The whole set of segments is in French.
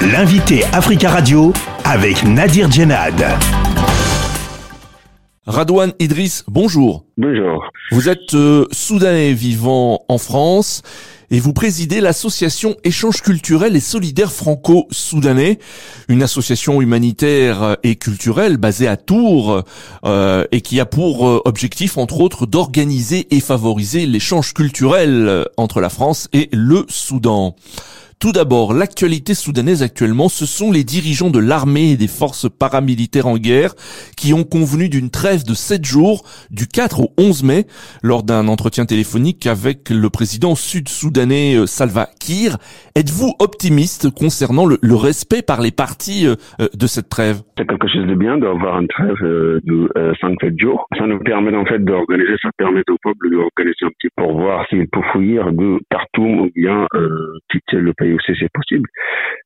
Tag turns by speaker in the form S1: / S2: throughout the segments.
S1: L'invité Africa Radio avec Nadir Djenad.
S2: Radouane Idriss, bonjour.
S3: Bonjour.
S2: Vous êtes euh, soudanais vivant en France et vous présidez l'association Échange culturel et solidaire franco-soudanais, une association humanitaire et culturelle basée à Tours euh, et qui a pour euh, objectif entre autres d'organiser et favoriser l'échange culturel entre la France et le Soudan. Tout d'abord, l'actualité soudanaise actuellement, ce sont les dirigeants de l'armée et des forces paramilitaires en guerre qui ont convenu d'une trêve de 7 jours du 4 au 11 mai lors d'un entretien téléphonique avec le président sud-soudanais euh, Salva Kiir. Êtes-vous optimiste concernant le, respect par les parties euh, euh, de cette trêve?
S3: C'est quelque chose de bien d'avoir une trêve de 5-7 jours. Ça nous permet en fait d'organiser, ça permet au peuple d'organiser un petit pour voir s'il peut fouiller de Khartoum ou bien quitter le pays aussi c'est possible.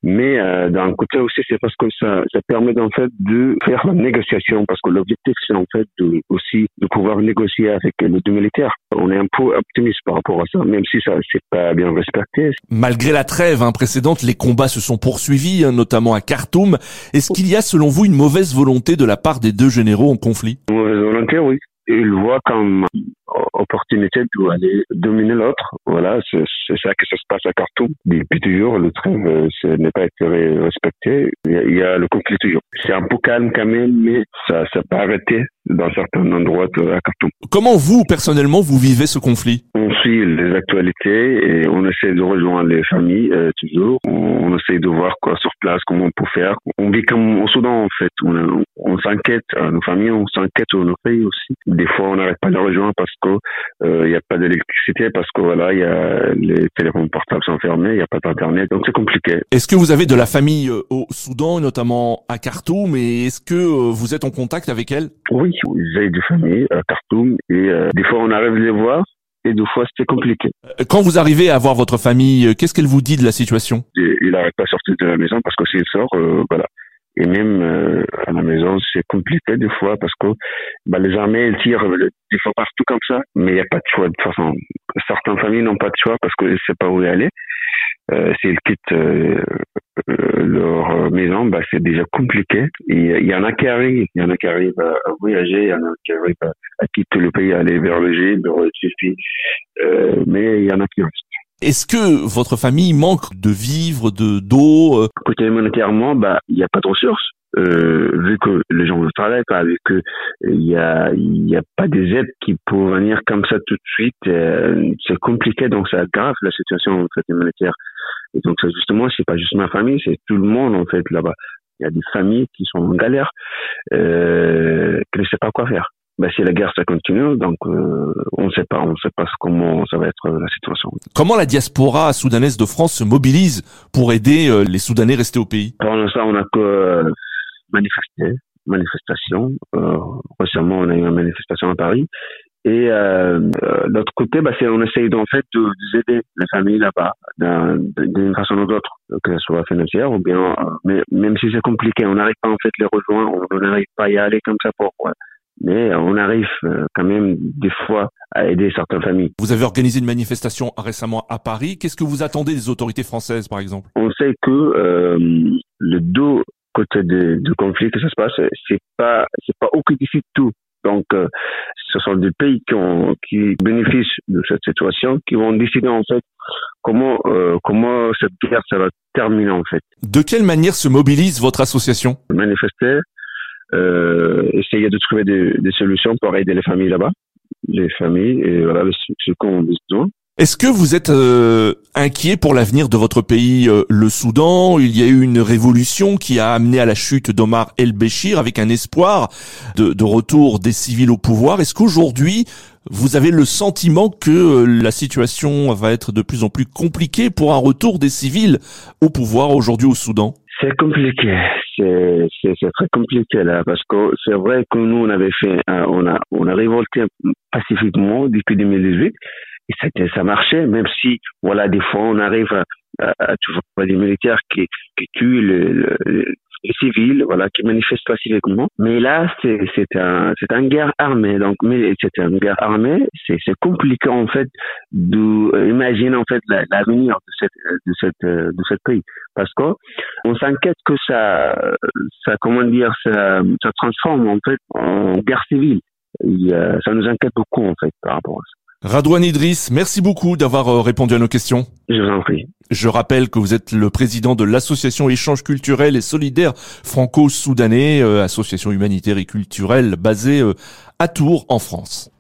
S3: Mais euh, d'un côté aussi c'est parce que ça, ça permet en fait de faire la négociation parce que l'objectif c'est en fait de, aussi de pouvoir négocier avec les deux militaires. On est un peu optimiste par rapport à ça, même si ça c'est pas bien respecté.
S2: Malgré la trêve hein, précédente, les combats se sont poursuivis, hein, notamment à Khartoum. Est-ce qu'il y a selon vous une mauvaise volonté de la part des deux généraux en conflit?
S3: Une mauvaise volonté, oui. Ils voient comme opportunité d'aller dominer l'autre. Voilà, c'est ça que ça se passe à Khartoum. Depuis toujours, le trêve euh, n'est pas été respecté. Il y, a, le conflit toujours. C'est un peu calme quand même, mais ça, ça peut arrêter dans certains endroits à Khartoum.
S2: Comment vous, personnellement, vous vivez ce conflit?
S3: On suit les actualités et on essaie de rejoindre les familles euh, toujours. On, essaie de voir quoi sur place, comment on peut faire. On vit comme au Soudan en fait. On, on s'inquiète, nos familles, on s'inquiète sur nos pays aussi. Des fois, on n'arrête pas de les rejoindre parce que il euh, n'y a pas d'électricité parce que voilà, y a, les téléphones portables sont fermés, il n'y a pas d'internet, donc c'est compliqué.
S2: Est-ce que vous avez de la famille euh, au Soudan, notamment à Khartoum, et est-ce que euh, vous êtes en contact avec elle?
S3: Oui, j'ai des familles à Khartoum et des fois on arrive les voir. Et deux fois, c'était compliqué.
S2: Quand vous arrivez à voir votre famille, qu'est-ce qu'elle vous dit de la situation?
S3: Il n'arrête pas de sortir de la maison parce que s'il sort, voilà, et même euh, à la maison, c'est compliqué des fois parce que bah, les armées elles tirent des fois partout comme ça, mais il n'y a pas de choix de toute façon. Certaines familles n'ont pas de choix parce qu'elles ne savent pas où aller. Euh, S'ils quittent euh, euh, leur maison, bah, c'est déjà compliqué. Il y en a qui arrivent, il y en a qui arrivent à, voyager, il y en a qui arrivent à, quitter le pays, à aller vers le G, euh, mais il y en a qui restent.
S2: Est-ce que votre famille manque de vivres, de d'eau
S3: euh? Côté monétairement, bah il n'y a pas de ressources. Euh, vu que les gens ne travaillent pas, vu que il y a il y a pas des aides qui peuvent venir comme ça tout de suite, euh, c'est compliqué donc ça aggrave la situation en fait monétaire. Et donc justement c'est pas juste ma famille, c'est tout le monde en fait là-bas. Il y a des familles qui sont en galère, euh, qui ne savent pas quoi faire ben, si la guerre ça continue, donc euh, on ne sait pas, on ne sait pas comment ça va être euh, la situation.
S2: Comment la diaspora soudanaise de France se mobilise pour aider euh, les Soudanais restés au pays?
S3: Pour l'instant, on a que manifestaient, manifestations. Euh, récemment, on a eu une manifestation à Paris. Et euh, euh l'autre côté, bah, c'est on essaye en fait d'aider les familles là-bas d'une façon ou d'autre, que ce soit financière ou bien, euh, mais, même si c'est compliqué, on n'arrive pas en fait les rejoindre, on n'arrive pas à y aller comme ça pour. Mais on arrive quand même des fois à aider certaines familles.
S2: Vous avez organisé une manifestation récemment à Paris. Qu'est-ce que vous attendez des autorités françaises, par exemple?
S3: On sait que le 2 sorte de, de conflit que ça se passe, c'est pas c'est pas eux qui tout. Donc, euh, ce sont des pays qui, ont, qui bénéficient de cette situation, qui vont décider en fait comment euh, comment cette guerre va terminer en fait.
S2: De quelle manière se mobilise votre association?
S3: Manifester, euh, essayer de trouver des, des, solutions pour aider les familles là-bas, les familles et voilà ce, ce qu'on a besoin.
S2: Est-ce que vous êtes euh, inquiet pour l'avenir de votre pays, euh, le Soudan? Il y a eu une révolution qui a amené à la chute d'Omar el-Béchir avec un espoir de, de, retour des civils au pouvoir. Est-ce qu'aujourd'hui, vous avez le sentiment que euh, la situation va être de plus en plus compliquée pour un retour des civils au pouvoir aujourd'hui au Soudan?
S3: C'est compliqué. C'est très compliqué là parce que c'est vrai que nous on avait fait on a on a révolté pacifiquement depuis 2018 et ça ça marchait même si voilà des fois on arrive à, à, toujours pas des militaires qui qui tuent le, civils, voilà, qui manifestent pacifiquement. Mais là, c'est c'est un c'est une guerre armée. Donc, mais c'est une guerre armée. C'est c'est compliqué en fait d'imaginer en fait l'avenir de cette de cette de cette pays parce que on s'inquiète que ça ça comment dire ça ça transforme en fait en guerre civile. ça nous inquiète beaucoup en fait par rapport à ça.
S2: Radouane Idriss, merci beaucoup d'avoir euh, répondu à nos questions.
S3: Je vous en prie.
S2: Je rappelle que vous êtes le président de l'association Échange culturel et solidaire franco-soudanais, euh, association humanitaire et culturelle basée euh, à Tours en France.